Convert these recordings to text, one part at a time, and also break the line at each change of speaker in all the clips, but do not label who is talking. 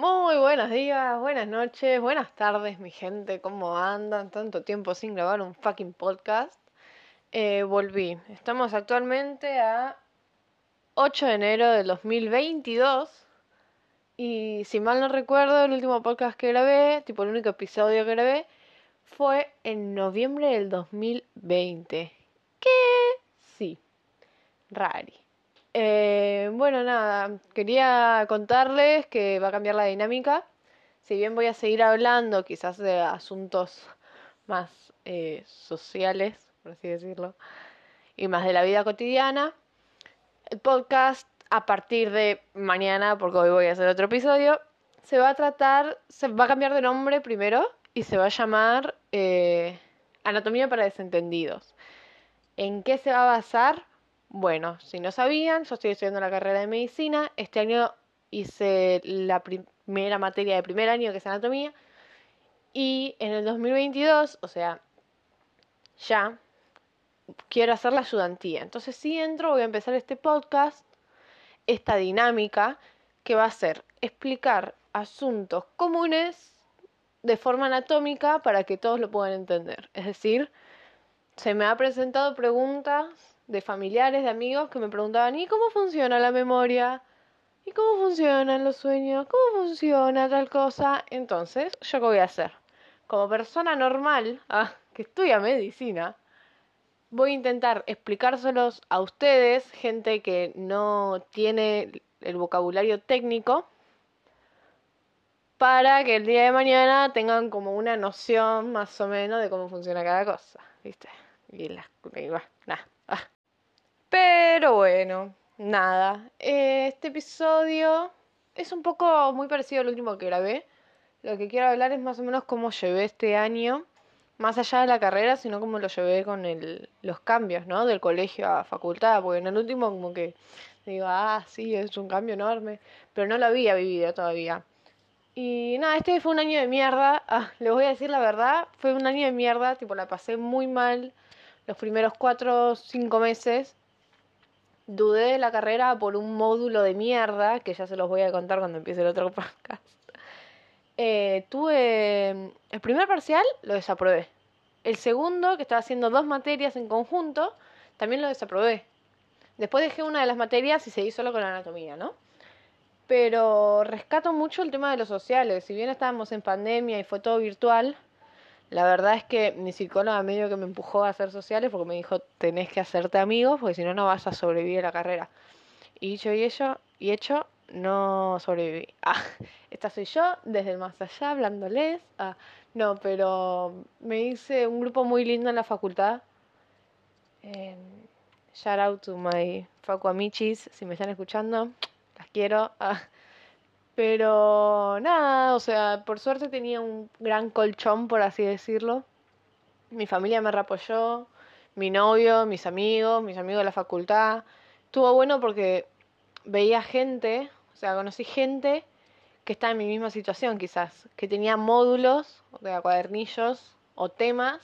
Muy buenos días, buenas noches, buenas tardes, mi gente. ¿Cómo andan? Tanto tiempo sin grabar un fucking podcast. Eh, volví. Estamos actualmente a 8 de enero del 2022. Y si mal no recuerdo, el último podcast que grabé, tipo el único episodio que grabé, fue en noviembre del 2020. ¿Qué? Sí. Rari. Eh, bueno, nada, quería contarles que va a cambiar la dinámica. Si bien voy a seguir hablando quizás de asuntos más eh, sociales, por así decirlo, y más de la vida cotidiana, el podcast a partir de mañana, porque hoy voy a hacer otro episodio, se va a tratar, se va a cambiar de nombre primero y se va a llamar eh, Anatomía para Desentendidos. ¿En qué se va a basar? Bueno, si no sabían, yo estoy estudiando la carrera de medicina. Este año hice la primera materia de primer año, que es anatomía. Y en el 2022, o sea, ya, quiero hacer la ayudantía. Entonces, si entro, voy a empezar este podcast, esta dinámica, que va a ser explicar asuntos comunes de forma anatómica para que todos lo puedan entender. Es decir, se me ha presentado preguntas de familiares, de amigos que me preguntaban, ¿y cómo funciona la memoria? ¿Y cómo funcionan los sueños? ¿Cómo funciona tal cosa? Entonces, ¿yo qué voy a hacer? Como persona normal, ah, que estudia medicina, voy a intentar explicárselos a ustedes, gente que no tiene el vocabulario técnico, para que el día de mañana tengan como una noción más o menos de cómo funciona cada cosa, ¿viste? Y las... nada. Ah. Pero bueno, nada. Este episodio es un poco muy parecido al último que grabé. Lo que quiero hablar es más o menos cómo llevé este año, más allá de la carrera, sino cómo lo llevé con el, los cambios, ¿no? Del colegio a facultad, porque en el último como que digo, ah, sí, es un cambio enorme, pero no lo había vivido todavía. Y nada, este fue un año de mierda, ah, les voy a decir la verdad, fue un año de mierda, tipo la pasé muy mal los primeros cuatro o cinco meses dudé de la carrera por un módulo de mierda, que ya se los voy a contar cuando empiece el otro podcast. Eh, tuve el primer parcial, lo desaprobé. El segundo, que estaba haciendo dos materias en conjunto, también lo desaprobé. Después dejé una de las materias y seguí solo con la anatomía, ¿no? Pero rescato mucho el tema de los sociales. Si bien estábamos en pandemia y fue todo virtual, la verdad es que mi psicóloga medio que me empujó a hacer sociales porque me dijo, tenés que hacerte amigos porque si no, no vas a sobrevivir a la carrera. Y yo y y hecho, no sobreviví. Ah, esta soy yo, desde el más allá, hablándoles. Ah, no, pero me hice un grupo muy lindo en la facultad. Eh, shout out to my facuamichis, si me están escuchando, las quiero. Ah, pero nada, o sea, por suerte tenía un gran colchón, por así decirlo. Mi familia me reapoyó, mi novio, mis amigos, mis amigos de la facultad. Estuvo bueno porque veía gente, o sea, conocí gente que estaba en mi misma situación quizás, que tenía módulos, o sea, cuadernillos o temas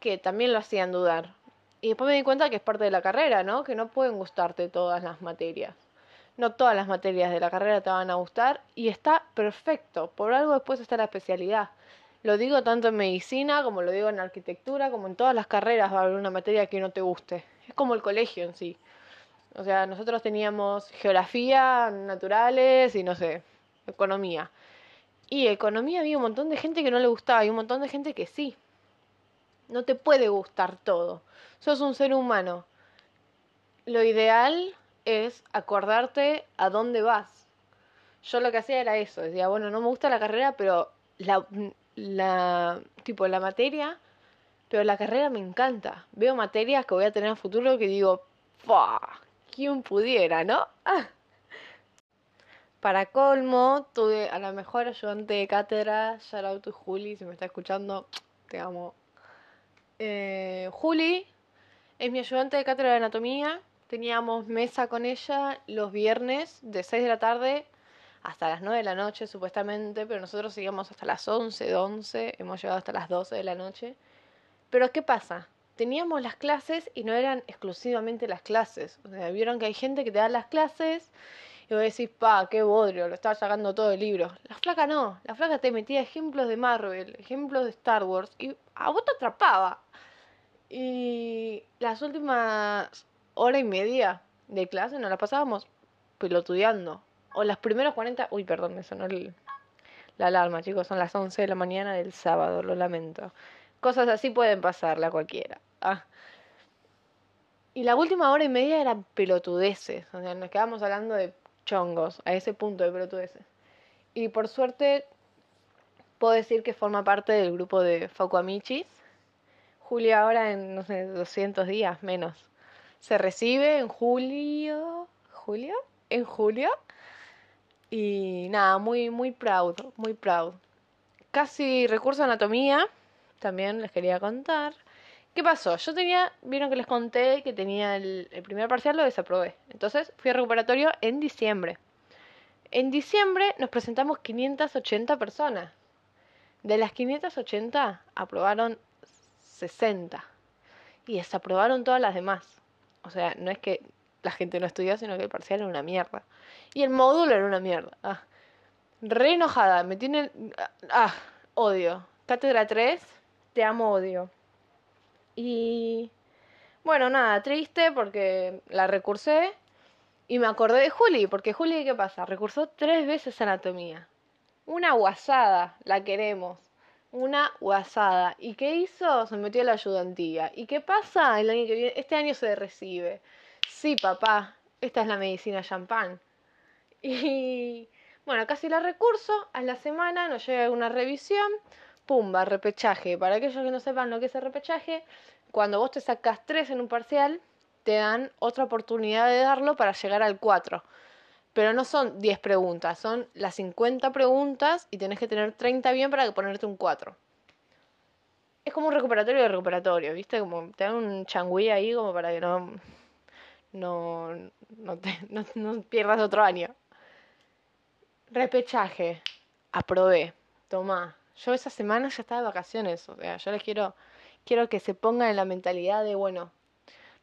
que también lo hacían dudar. Y después me di cuenta que es parte de la carrera, ¿no? Que no pueden gustarte todas las materias no todas las materias de la carrera te van a gustar y está perfecto. Por algo después está la especialidad. Lo digo tanto en medicina como lo digo en arquitectura, como en todas las carreras va a haber una materia que no te guste. Es como el colegio en sí. O sea, nosotros teníamos geografía, naturales y no sé, economía. Y economía había un montón de gente que no le gustaba y un montón de gente que sí. No te puede gustar todo. Sos un ser humano. Lo ideal es acordarte a dónde vas. Yo lo que hacía era eso, decía, bueno, no me gusta la carrera, pero la, la tipo la materia, pero la carrera me encanta. Veo materias que voy a tener en futuro que digo, ¡Fua! ¿Quién pudiera, no? Para colmo, tuve a la mejor ayudante de cátedra, shout out to Juli, si me está escuchando, te amo. Eh, Juli es mi ayudante de cátedra de anatomía Teníamos mesa con ella los viernes de 6 de la tarde hasta las 9 de la noche supuestamente, pero nosotros seguíamos hasta las 11, 11, hemos llegado hasta las 12 de la noche. Pero ¿qué pasa? Teníamos las clases y no eran exclusivamente las clases. O sea, vieron que hay gente que te da las clases Y vos decís, pa, qué bodrio, lo estaba sacando todo el libro. La flaca no, la flaca te metía ejemplos de Marvel, ejemplos de Star Wars, y a vos te atrapaba. Y las últimas hora y media de clase nos la pasábamos pelotudeando. O las primeras 40... Uy, perdón, me sonó la alarma, chicos. Son las 11 de la mañana del sábado, lo lamento. Cosas así pueden pasarle a cualquiera. Ah. Y la última hora y media eran pelotudeces. O sea, nos quedamos hablando de chongos, a ese punto de pelotudeces. Y por suerte, puedo decir que forma parte del grupo de Amichis. Julia ahora en, no sé, 200 días menos. Se recibe en julio. ¿Julio? En julio. Y nada, muy, muy proud, muy proud. Casi recurso anatomía, también les quería contar. ¿Qué pasó? Yo tenía, vieron que les conté que tenía el, primer parcial, lo desaprobé. Entonces fui a recuperatorio en diciembre. En diciembre nos presentamos 580 personas. De las 580 aprobaron 60. Y desaprobaron todas las demás. O sea, no es que la gente no estudió, sino que el parcial era una mierda. Y el módulo era una mierda. Ah. Re enojada, me tienen... Ah, odio. Cátedra 3, te amo, odio. Y bueno, nada, triste porque la recursé y me acordé de Juli, porque Juli, ¿qué pasa? Recursó tres veces anatomía. Una guasada, la queremos. Una guasada. ¿Y qué hizo? Se metió a la ayudantía. ¿Y qué pasa? El año que viene, este año se recibe. Sí, papá, esta es la medicina champán. Y bueno, casi la recurso, a la semana nos llega una revisión pumba, repechaje. Para aquellos que no sepan lo que es el repechaje, cuando vos te sacas 3 en un parcial, te dan otra oportunidad de darlo para llegar al 4. Pero no son 10 preguntas, son las 50 preguntas y tenés que tener 30 bien para ponerte un 4. Es como un recuperatorio de recuperatorio, ¿viste? Como te dan un changüí ahí como para que no, no, no, te, pierdas otro año. Repechaje. Aprobé. Tomá, yo esa semana ya estaba de vacaciones, o sea, yo les quiero, quiero que se pongan en la mentalidad de, bueno,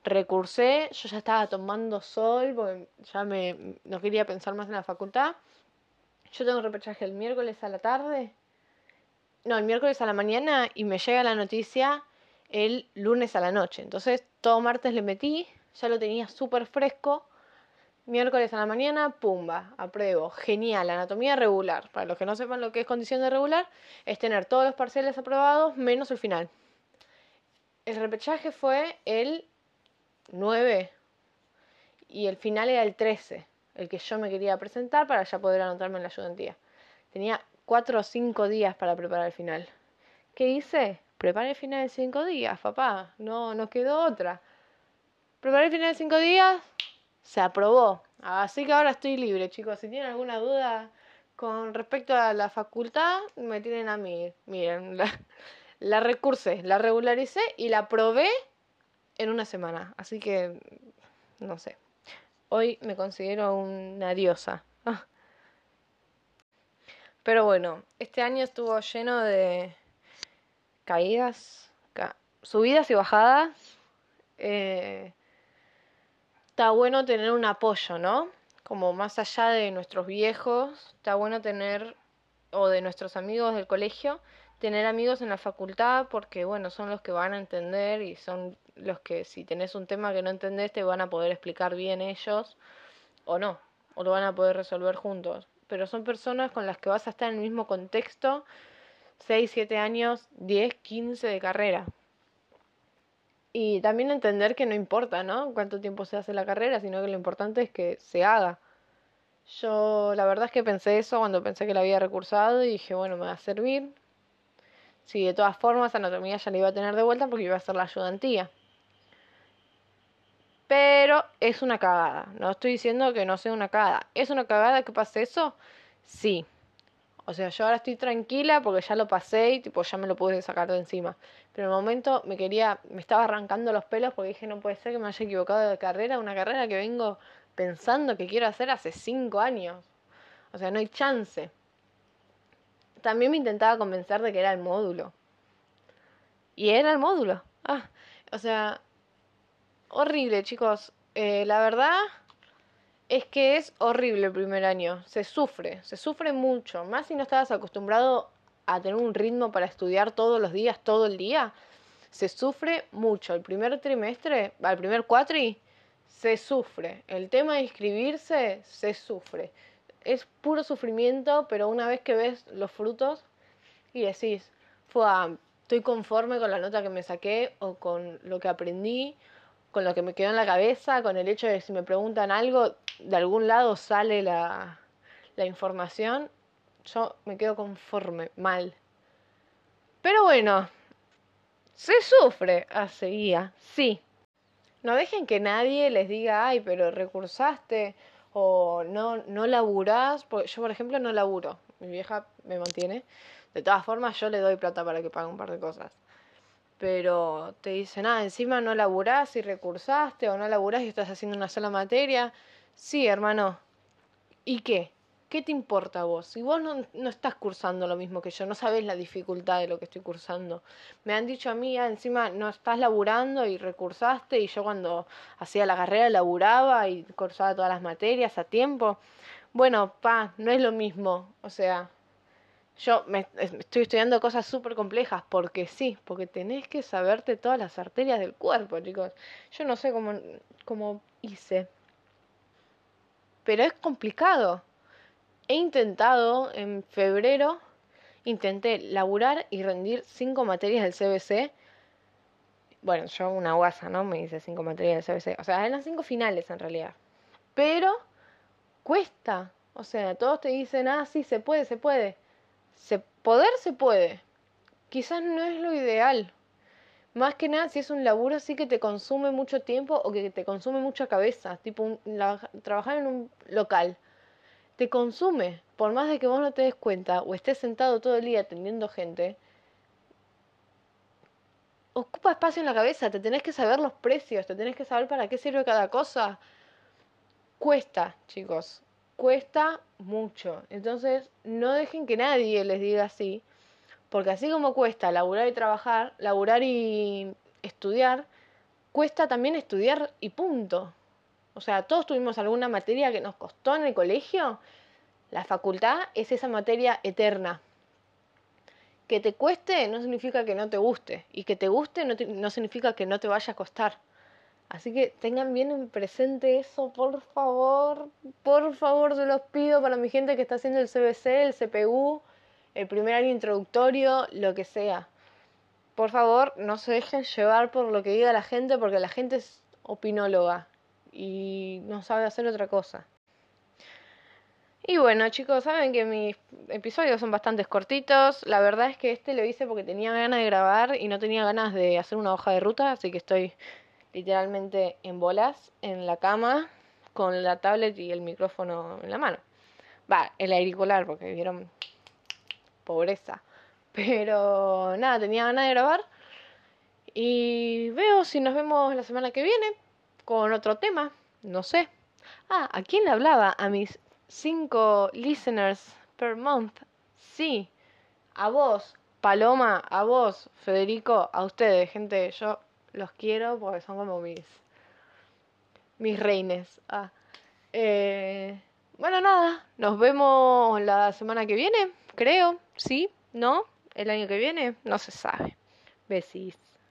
recursé, yo ya estaba tomando sol, porque ya me, no quería pensar más en la facultad. Yo tengo repechaje el miércoles a la tarde, no, el miércoles a la mañana y me llega la noticia el lunes a la noche. Entonces, todo martes le metí, ya lo tenía súper fresco Miércoles a la mañana, pumba, apruebo. Genial, anatomía regular. Para los que no sepan lo que es condición de regular, es tener todos los parciales aprobados menos el final. El repechaje fue el 9 y el final era el 13, el que yo me quería presentar para ya poder anotarme en la ayudantía. Tenía 4 o 5 días para preparar el final. ¿Qué hice? Preparé el final en 5 días, papá. No, no quedó otra. Preparé el final en 5 días, se aprobó. Así que ahora estoy libre, chicos. Si tienen alguna duda con respecto a la facultad, me tienen a mí. Miren, la, la recursé, la regularicé y la probé en una semana. Así que, no sé. Hoy me considero una diosa. Ah. Pero bueno, este año estuvo lleno de caídas, subidas y bajadas. Eh, está bueno tener un apoyo, ¿no? Como más allá de nuestros viejos, está bueno tener, o de nuestros amigos del colegio, tener amigos en la facultad porque, bueno, son los que van a entender y son los que si tenés un tema que no entendés te van a poder explicar bien ellos o no, o lo van a poder resolver juntos. Pero son personas con las que vas a estar en el mismo contexto 6, 7 años, 10, 15 de carrera. Y también entender que no importa, ¿no? Cuánto tiempo se hace la carrera, sino que lo importante es que se haga. Yo la verdad es que pensé eso cuando pensé que la había recursado y dije, bueno, me va a servir. Si de todas formas anatomía ya la iba a tener de vuelta porque iba a ser la ayudantía. Pero es una cagada. No estoy diciendo que no sea una cagada. ¿Es una cagada que pase eso? Sí. O sea, yo ahora estoy tranquila porque ya lo pasé y tipo ya me lo pude sacar de encima. Pero en el momento me quería, me estaba arrancando los pelos porque dije no puede ser que me haya equivocado de carrera, una carrera que vengo pensando que quiero hacer hace cinco años. O sea, no hay chance. También me intentaba convencer de que era el módulo. Y era el módulo. Ah, o sea, horrible, chicos. Eh, la verdad, es que es horrible el primer año, se sufre, se sufre mucho, más si no estabas acostumbrado a tener un ritmo para estudiar todos los días, todo el día, se sufre mucho. El primer trimestre, al primer cuatri, se sufre. El tema de inscribirse, se sufre. Es puro sufrimiento, pero una vez que ves los frutos y decís, fue estoy conforme con la nota que me saqué o con lo que aprendí, con lo que me quedó en la cabeza, con el hecho de que si me preguntan algo, de algún lado sale la, información, yo me quedo conforme, mal. Pero bueno, se sufre, a seguía, sí. No dejen que nadie les diga, ay, pero recursaste o no, no laburás. Porque yo, por ejemplo, no laburo. Mi vieja me mantiene. De todas formas, yo le doy plata para que pague un par de cosas. Pero te dicen, ah, encima no laburás y recursaste o no laburás y estás haciendo una sola materia. Sí, hermano. ¿Y qué? ¿Qué te importa a vos? Si vos no, no, estás cursando lo mismo que yo, no sabes la dificultad de lo que estoy cursando. Me han dicho a mí, ah, encima no estás laburando y recursaste y yo cuando hacía la carrera laburaba y cursaba todas las materias a tiempo. Bueno, pa, no es lo mismo. O sea, yo me, estoy estudiando cosas súper complejas porque sí, porque tenés que saberte todas las arterias del cuerpo, chicos. Yo no sé cómo, cómo hice. Pero es complicado he intentado en febrero, intenté laburar y rendir cinco materias del CBC. Bueno, yo una guasa, ¿no? Me dice cinco materias del CBC. O sea, eran cinco finales en realidad. Pero cuesta. O sea, todos te dicen, ah, sí, se puede, se puede. Se, poder se puede. Quizás no es lo ideal. Más que nada si es un laburo así que te consume mucho tiempo o que te consume mucha cabeza. Tipo, trabajar en un local te consume. Por más de que vos no te des cuenta o estés sentado todo el día atendiendo gente, ocupa espacio en la cabeza, te tenés que saber los precios, te tenés que saber para qué sirve cada cosa. Cuesta, chicos, cuesta mucho. Entonces, no dejen que nadie les diga así, porque así como cuesta laburar y trabajar, laburar y estudiar, cuesta también estudiar y punto. O sea, todos tuvimos alguna materia que nos costó en el colegio. La facultad es esa materia eterna. Que te cueste no significa que no te guste. Y que te guste no, significa que no te vaya a costar. Así que tengan bien en presente eso, por favor. Por favor, se los pido para mi gente que está haciendo el CBC, el CPU, el primer año introductorio, lo que sea. Por favor, no se dejen llevar por lo que diga la gente, porque la gente es opinóloga y no sabe hacer otra cosa. Y bueno, chicos, saben que mis episodios son bastante cortitos. La verdad es que este lo hice porque tenía ganas de grabar y no tenía ganas de hacer una hoja de ruta, así que estoy literalmente en bolas en la cama con la tablet y el micrófono en la mano. Va, el auricular, porque vieron pobreza. Pero nada, tenía ganas de grabar. Y veo si nos vemos la semana que viene con otro tema, no sé. Ah, ¿a quién le hablaba? A mis cinco listeners per month. Sí, a vos, Paloma, a vos, Federico, a ustedes, gente, yo los quiero porque son como mis mis reines. Ah. Eh, bueno, nada, nos vemos la semana que viene, creo, sí, ¿no? El año que viene, no se sabe. Besis.